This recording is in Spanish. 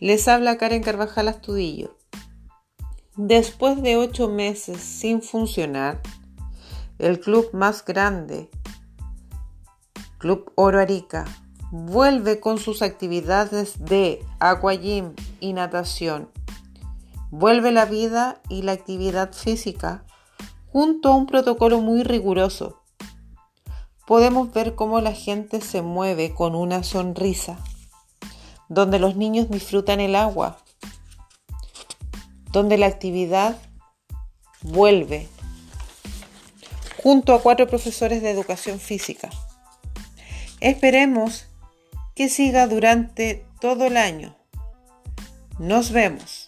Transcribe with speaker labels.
Speaker 1: Les habla Karen Carvajal Astudillo. Después de ocho meses sin funcionar, el club más grande, Club Oro Arica, vuelve con sus actividades de aquagym y natación. Vuelve la vida y la actividad física junto a un protocolo muy riguroso. Podemos ver cómo la gente se mueve con una sonrisa, donde los niños disfrutan el agua, donde la actividad vuelve, junto a cuatro profesores de educación física. Esperemos que siga durante todo el año. Nos vemos.